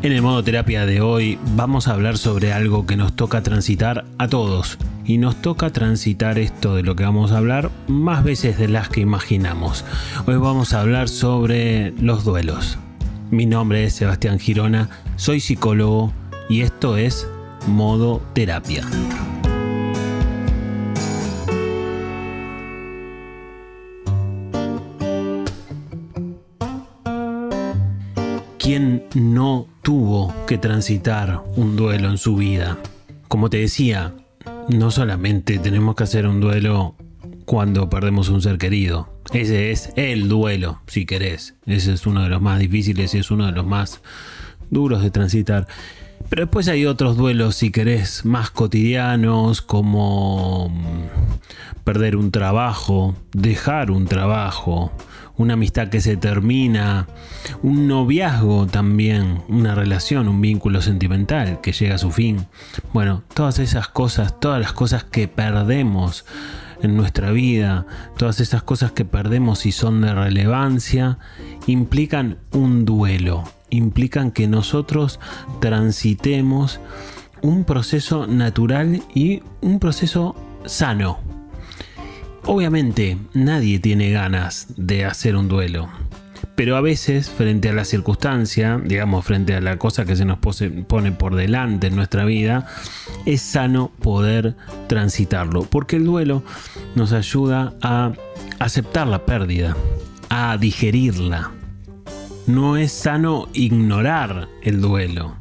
En el modo terapia de hoy vamos a hablar sobre algo que nos toca transitar a todos. Y nos toca transitar esto de lo que vamos a hablar más veces de las que imaginamos. Hoy vamos a hablar sobre los duelos. Mi nombre es Sebastián Girona, soy psicólogo y esto es modo terapia. ¿Quién no tuvo que transitar un duelo en su vida? Como te decía, no solamente tenemos que hacer un duelo cuando perdemos un ser querido. Ese es el duelo, si querés. Ese es uno de los más difíciles y es uno de los más duros de transitar. Pero después hay otros duelos, si querés, más cotidianos, como mm, perder un trabajo, dejar un trabajo, una amistad que se termina, un noviazgo también, una relación, un vínculo sentimental que llega a su fin. Bueno, todas esas cosas, todas las cosas que perdemos en nuestra vida, todas esas cosas que perdemos y son de relevancia, implican un duelo, implican que nosotros transitemos un proceso natural y un proceso sano Obviamente nadie tiene ganas de hacer un duelo, pero a veces frente a la circunstancia, digamos frente a la cosa que se nos pone por delante en nuestra vida, es sano poder transitarlo, porque el duelo nos ayuda a aceptar la pérdida, a digerirla. No es sano ignorar el duelo.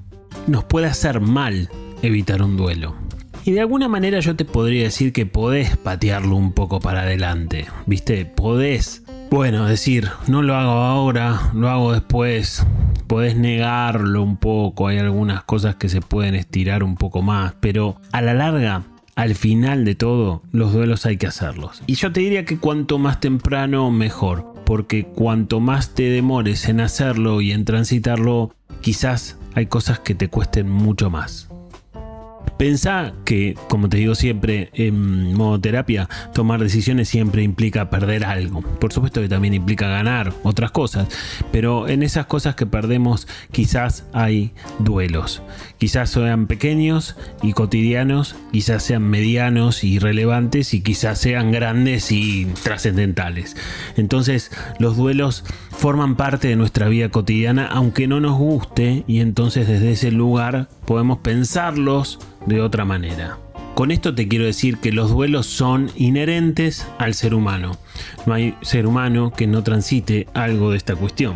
Nos puede hacer mal evitar un duelo. Y de alguna manera yo te podría decir que podés patearlo un poco para adelante. ¿Viste? Podés. Bueno, decir, no lo hago ahora, lo hago después. Podés negarlo un poco. Hay algunas cosas que se pueden estirar un poco más. Pero a la larga, al final de todo, los duelos hay que hacerlos. Y yo te diría que cuanto más temprano, mejor. Porque cuanto más te demores en hacerlo y en transitarlo, quizás hay cosas que te cuesten mucho más. Pensá que, como te digo siempre, en modo terapia, tomar decisiones siempre implica perder algo. Por supuesto que también implica ganar otras cosas, pero en esas cosas que perdemos quizás hay duelos. Quizás sean pequeños y cotidianos, quizás sean medianos y relevantes y quizás sean grandes y trascendentales. Entonces los duelos forman parte de nuestra vida cotidiana aunque no nos guste y entonces desde ese lugar podemos pensarlos de otra manera. Con esto te quiero decir que los duelos son inherentes al ser humano. No hay ser humano que no transite algo de esta cuestión.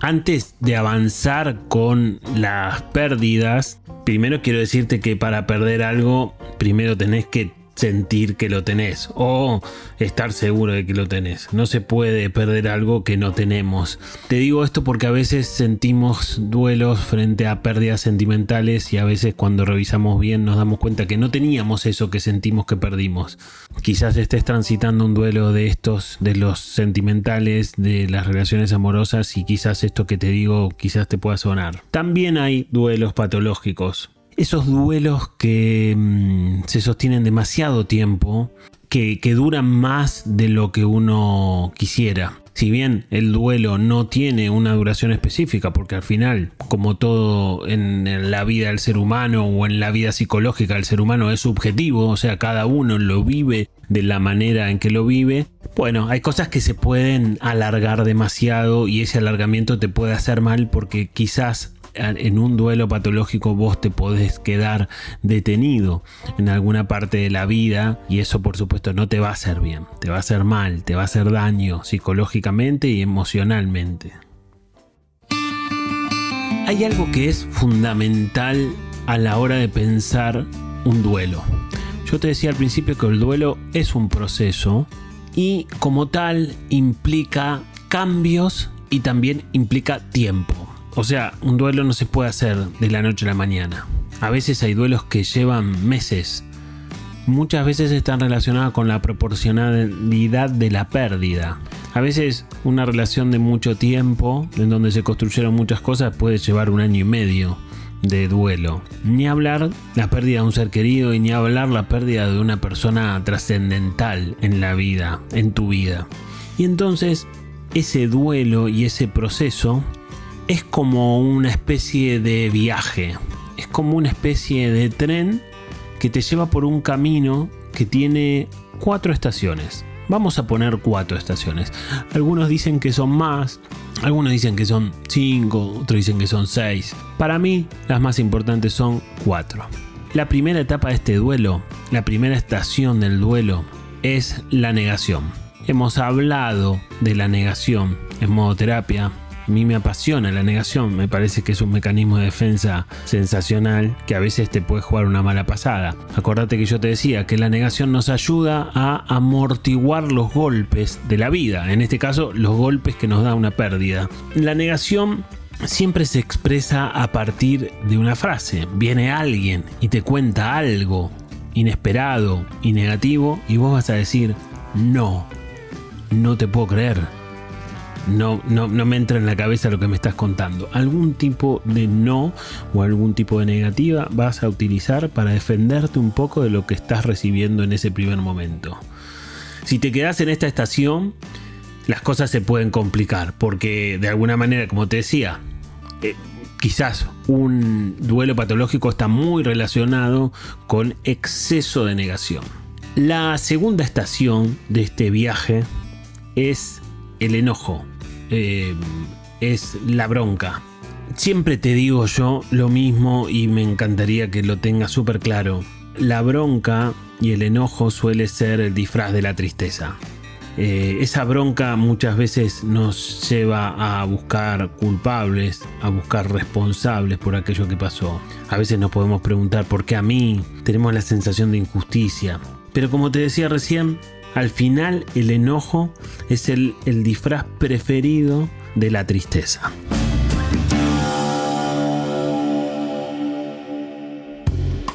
Antes de avanzar con las pérdidas, primero quiero decirte que para perder algo, primero tenés que sentir que lo tenés o estar seguro de que lo tenés. No se puede perder algo que no tenemos. Te digo esto porque a veces sentimos duelos frente a pérdidas sentimentales y a veces cuando revisamos bien nos damos cuenta que no teníamos eso que sentimos que perdimos. Quizás estés transitando un duelo de estos, de los sentimentales, de las relaciones amorosas y quizás esto que te digo quizás te pueda sonar. También hay duelos patológicos esos duelos que mm, se sostienen demasiado tiempo, que, que duran más de lo que uno quisiera. Si bien el duelo no tiene una duración específica, porque al final, como todo en la vida del ser humano o en la vida psicológica del ser humano es subjetivo, o sea, cada uno lo vive de la manera en que lo vive, bueno, hay cosas que se pueden alargar demasiado y ese alargamiento te puede hacer mal porque quizás en un duelo patológico vos te podés quedar detenido en alguna parte de la vida y eso por supuesto no te va a hacer bien, te va a hacer mal, te va a hacer daño psicológicamente y emocionalmente. Hay algo que es fundamental a la hora de pensar un duelo. Yo te decía al principio que el duelo es un proceso y como tal implica cambios y también implica tiempo. O sea, un duelo no se puede hacer de la noche a la mañana. A veces hay duelos que llevan meses. Muchas veces están relacionados con la proporcionalidad de la pérdida. A veces una relación de mucho tiempo, en donde se construyeron muchas cosas, puede llevar un año y medio de duelo. Ni hablar la pérdida de un ser querido y ni hablar la pérdida de una persona trascendental en la vida, en tu vida. Y entonces ese duelo y ese proceso es como una especie de viaje, es como una especie de tren que te lleva por un camino que tiene cuatro estaciones. Vamos a poner cuatro estaciones. Algunos dicen que son más, algunos dicen que son cinco, otros dicen que son seis. Para mí, las más importantes son cuatro. La primera etapa de este duelo, la primera estación del duelo, es la negación. Hemos hablado de la negación en modo terapia, mí me apasiona la negación, me parece que es un mecanismo de defensa sensacional que a veces te puede jugar una mala pasada. Acordate que yo te decía que la negación nos ayuda a amortiguar los golpes de la vida, en este caso los golpes que nos da una pérdida. La negación siempre se expresa a partir de una frase. Viene alguien y te cuenta algo inesperado y negativo y vos vas a decir, no, no te puedo creer no, no, me entra en la cabeza lo que me estás contando. Algún tipo de no o algún tipo de negativa vas a utilizar para defenderte un poco de lo que estás recibiendo en ese primer momento. Si te quedas en esta estación, las cosas se pueden complicar, porque de alguna manera, como te decía, eh, quizás un duelo patológico está muy relacionado con exceso de negación. La segunda estación de este viaje es el enojo. Eh, es la bronca. Siempre te digo yo lo mismo y me encantaría que lo tengas súper claro. La bronca y el enojo suele ser el disfraz de la tristeza. Eh, esa bronca muchas veces nos lleva a buscar culpables, a buscar responsables por aquello que pasó. A veces nos podemos preguntar por qué a mí tenemos la sensación de injusticia. Pero como te decía recién, al final el enojo es el, disfraz preferido de la tristeza.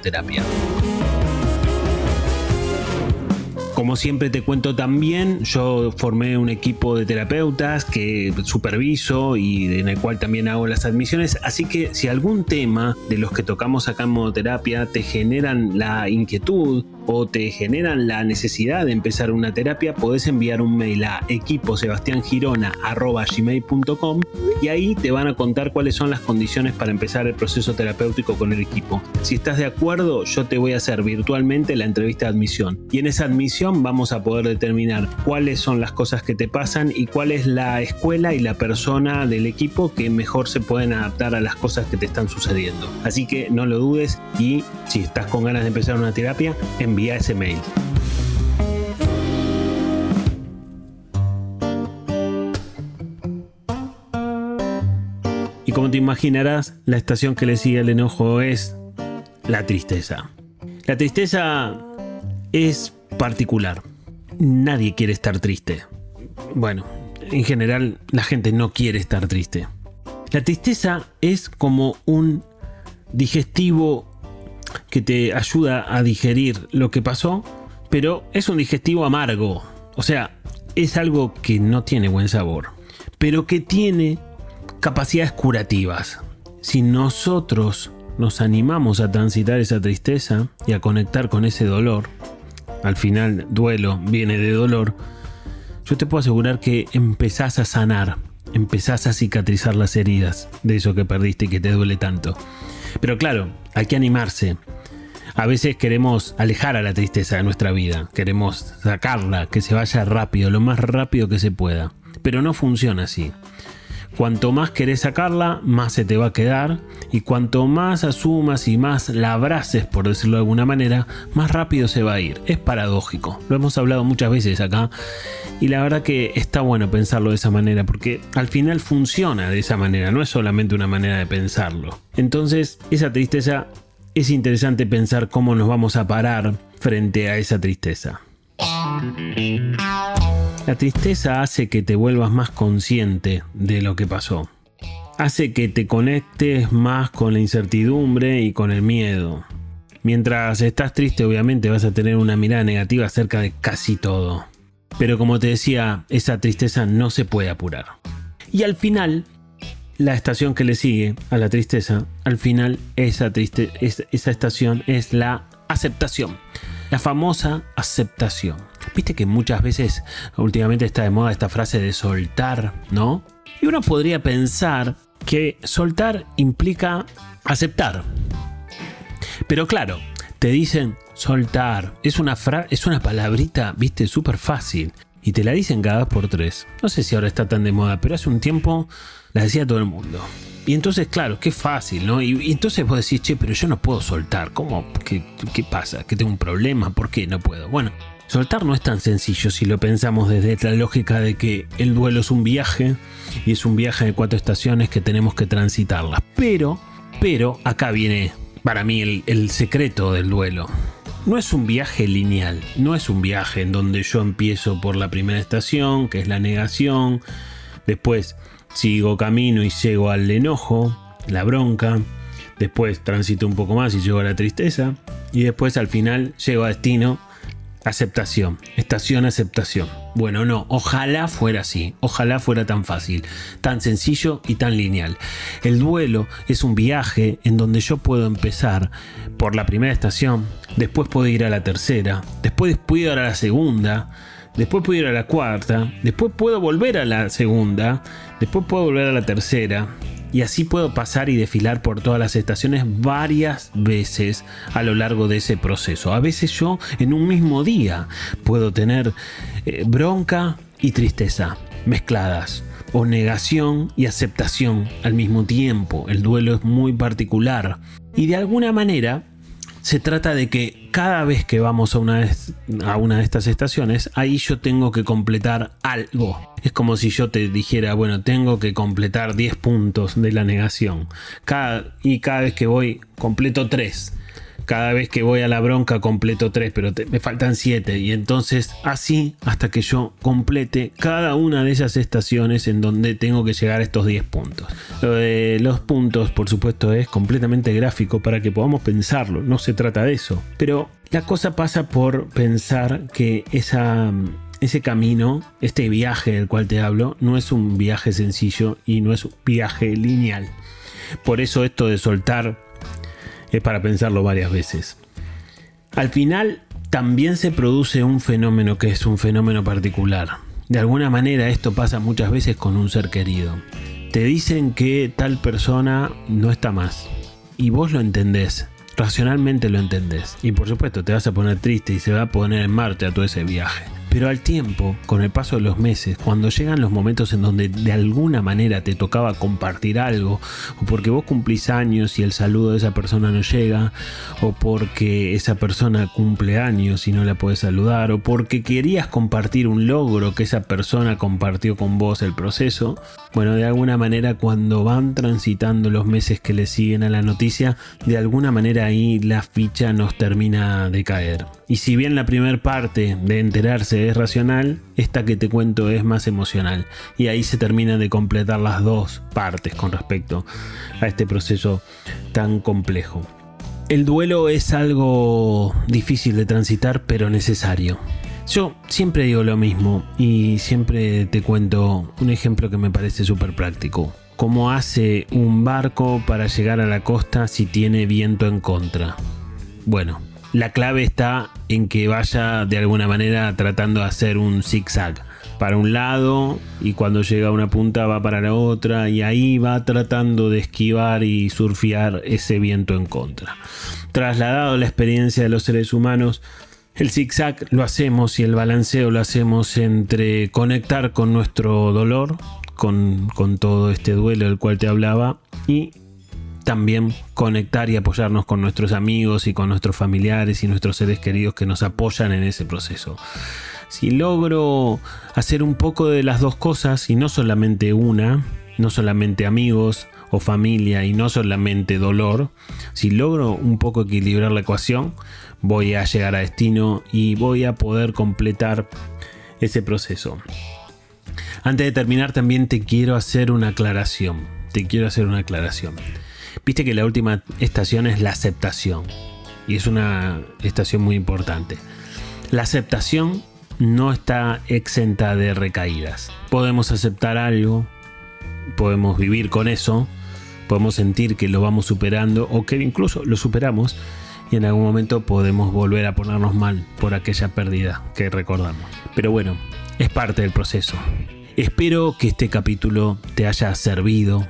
terapia. Como siempre te cuento también, yo formé un equipo de terapeutas que superviso y en el cual también hago las admisiones, así que si algún tema de los que tocamos acá en modoterapia te generan la inquietud o te generan la necesidad de empezar una terapia, podés enviar un mail a equiposebastiangirona.com y ahí te van a contar cuáles son las condiciones para empezar el proceso terapéutico con el equipo. Si estás de acuerdo, yo te voy a hacer virtualmente la entrevista de admisión y en esa admisión vamos a poder determinar cuáles son las cosas que te pasan y cuál es la escuela y la persona del equipo que mejor se pueden adaptar a las cosas que te están sucediendo. Así que no lo dudes y si estás con ganas de empezar una terapia, envía ese mail. Como te imaginarás, la estación que le sigue al enojo es la tristeza. La tristeza es particular. Nadie quiere estar triste. Bueno, en general la gente no quiere estar triste. La tristeza es como un digestivo que te ayuda a digerir lo que pasó, pero es un digestivo amargo. O sea, es algo que no tiene buen sabor, pero que tiene capacidades curativas. Si nosotros nos animamos a transitar esa tristeza y a conectar con ese dolor, al final duelo viene de dolor, yo te puedo asegurar que empezás a sanar, empezás a cicatrizar las heridas de eso que perdiste y que te duele tanto. Pero claro, hay que animarse. A veces queremos alejar a la tristeza de nuestra vida, queremos sacarla, que se vaya rápido, lo más rápido que se pueda. Pero no funciona así. Cuanto más querés sacarla, más se te va a quedar. Y cuanto más asumas y más la abraces, por decirlo de alguna manera, más rápido se va a ir. Es paradójico. Lo hemos hablado muchas veces acá. Y la verdad que está bueno pensarlo de esa manera, porque al final funciona de esa manera. No es solamente una manera de pensarlo. Entonces, esa tristeza es interesante pensar cómo nos vamos a parar frente a esa tristeza. La tristeza hace que te vuelvas más consciente de lo que pasó. hace que te conectes más con la incertidumbre y con el miedo. Mientras estás triste obviamente vas a tener una mirada negativa acerca de casi todo. Pero como te decía, esa tristeza no se puede apurar. Y al final, la estación que le sigue a la tristeza, al final esa, esa estación es la aceptación. La famosa aceptación. Viste que muchas veces últimamente está de moda esta frase de soltar, ¿no? Y uno podría pensar que soltar implica aceptar. Pero claro, te dicen soltar. Es una, es una palabrita, viste, súper fácil. Y te la dicen cada dos por tres. No sé si ahora está tan de moda, pero hace un tiempo la decía todo el mundo. Y entonces, claro, qué fácil, ¿no? Y, entonces vos decís, che, pero yo no puedo soltar. ¿Cómo? ¿Qué, ¿Qué pasa? ¿Que tengo un problema? ¿Por qué no puedo? Bueno, soltar no es tan sencillo si lo pensamos desde la lógica de que el duelo es un viaje y es un viaje de cuatro estaciones que tenemos que transitarlas. Pero, pero, acá viene para mí el, el secreto del duelo. No es un viaje lineal, no es un viaje en donde yo empiezo por la primera estación, que es la negación, después sigo camino y llego al enojo, la bronca, después transito un poco más y llego a la tristeza, y después al final llego a destino, aceptación, estación aceptación. Bueno, no, ojalá fuera así, ojalá fuera tan fácil, tan sencillo y tan lineal. El duelo es un viaje en donde yo puedo empezar por la primera estación, después puedo ir a la tercera, después puedo ir a la segunda, después puedo ir a la cuarta, después puedo volver a la segunda, después puedo volver a la tercera, y así puedo pasar y desfilar por todas las estaciones varias veces a lo largo de ese proceso. A veces yo en un mismo día puedo tener eh, bronca y tristeza mezcladas o negación y aceptación al mismo tiempo. El duelo es muy particular y de alguna manera se trata de que cada vez que vamos a una, de estas estaciones, ahí yo tengo que completar algo. Es como si yo te dijera, bueno, tengo que completar 10 puntos de la negación. Y cada vez que voy, completo 3 cada vez que voy a la bronca completo 3, pero me faltan 7. Y entonces así hasta que yo complete cada una de esas estaciones en donde tengo que llegar a estos 10 puntos. Lo de los puntos, por supuesto, es completamente gráfico para que podamos pensarlo. No se trata de eso. Pero la cosa pasa por pensar que esa ese camino, este viaje del cual te hablo, no es un viaje sencillo y no es un viaje lineal. Por eso esto de soltar es para pensarlo varias veces. Al final también se produce un fenómeno que es un fenómeno particular. De alguna manera esto pasa muchas veces con un ser querido. Te dicen que tal persona no está más. Y vos lo entendés. Racionalmente lo entendés. Y por supuesto te vas a poner triste y se va a poner en Marte a todo ese viaje. Pero al tiempo, con el paso de los meses, cuando llegan los momentos en donde de alguna manera te tocaba compartir algo, o porque vos cumplís años y el saludo de esa persona no llega, o porque esa persona cumple años y no la puedes saludar, o porque querías compartir un logro que esa persona compartió con vos el proceso, bueno, de alguna manera cuando van transitando los meses que le siguen a la noticia, de alguna manera ahí la ficha nos termina de caer. Y si bien la primera parte de enterarse es racional, esta que te cuento es más emocional. Y ahí se terminan de completar las dos partes con respecto a este proceso tan complejo. El duelo es algo difícil de transitar, pero necesario. Yo siempre digo lo mismo y siempre te cuento un ejemplo que me parece súper práctico. ¿Cómo hace un barco para llegar a la costa si tiene viento en contra? Bueno, la clave está en que vaya de alguna manera tratando de hacer un zigzag para un lado y cuando llega a una punta va para la otra y ahí va tratando de esquivar y surfear ese viento en contra. Trasladado la experiencia de los seres humanos, el zigzag lo hacemos y el balanceo lo hacemos entre conectar con nuestro dolor, con, con todo este duelo del cual te hablaba, y también conectar y apoyarnos con nuestros amigos y con nuestros familiares y nuestros seres queridos que nos apoyan en ese proceso. Si logro hacer un poco de las dos cosas y no solamente una, no solamente amigos o familia y no solamente dolor, si logro un poco equilibrar la ecuación, voy a llegar a destino y voy a poder completar ese proceso. Antes de terminar también te quiero hacer una aclaración te quiero hacer una aclaración. Viste que la última estación es la aceptación. Y es una estación muy importante. La aceptación no está exenta de recaídas. Podemos aceptar algo, podemos vivir con eso, podemos sentir que lo vamos superando o que incluso lo superamos y en algún momento podemos volver a ponernos mal por aquella pérdida que recordamos. Pero bueno, es parte del proceso. Espero que este capítulo te haya servido.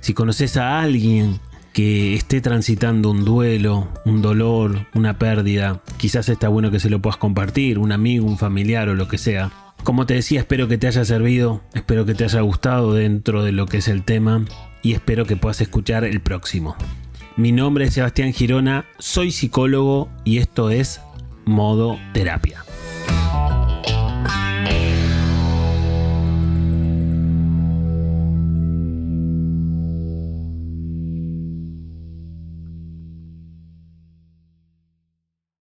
Si conoces a alguien que esté transitando un duelo, un dolor, una pérdida, quizás está bueno que se lo puedas compartir, un amigo, un familiar o lo que sea. Como te decía, espero que te haya servido, espero que te haya gustado dentro de lo que es el tema y espero que puedas escuchar el próximo. Mi nombre es Sebastián Girona, soy psicólogo y esto es Modo Terapia.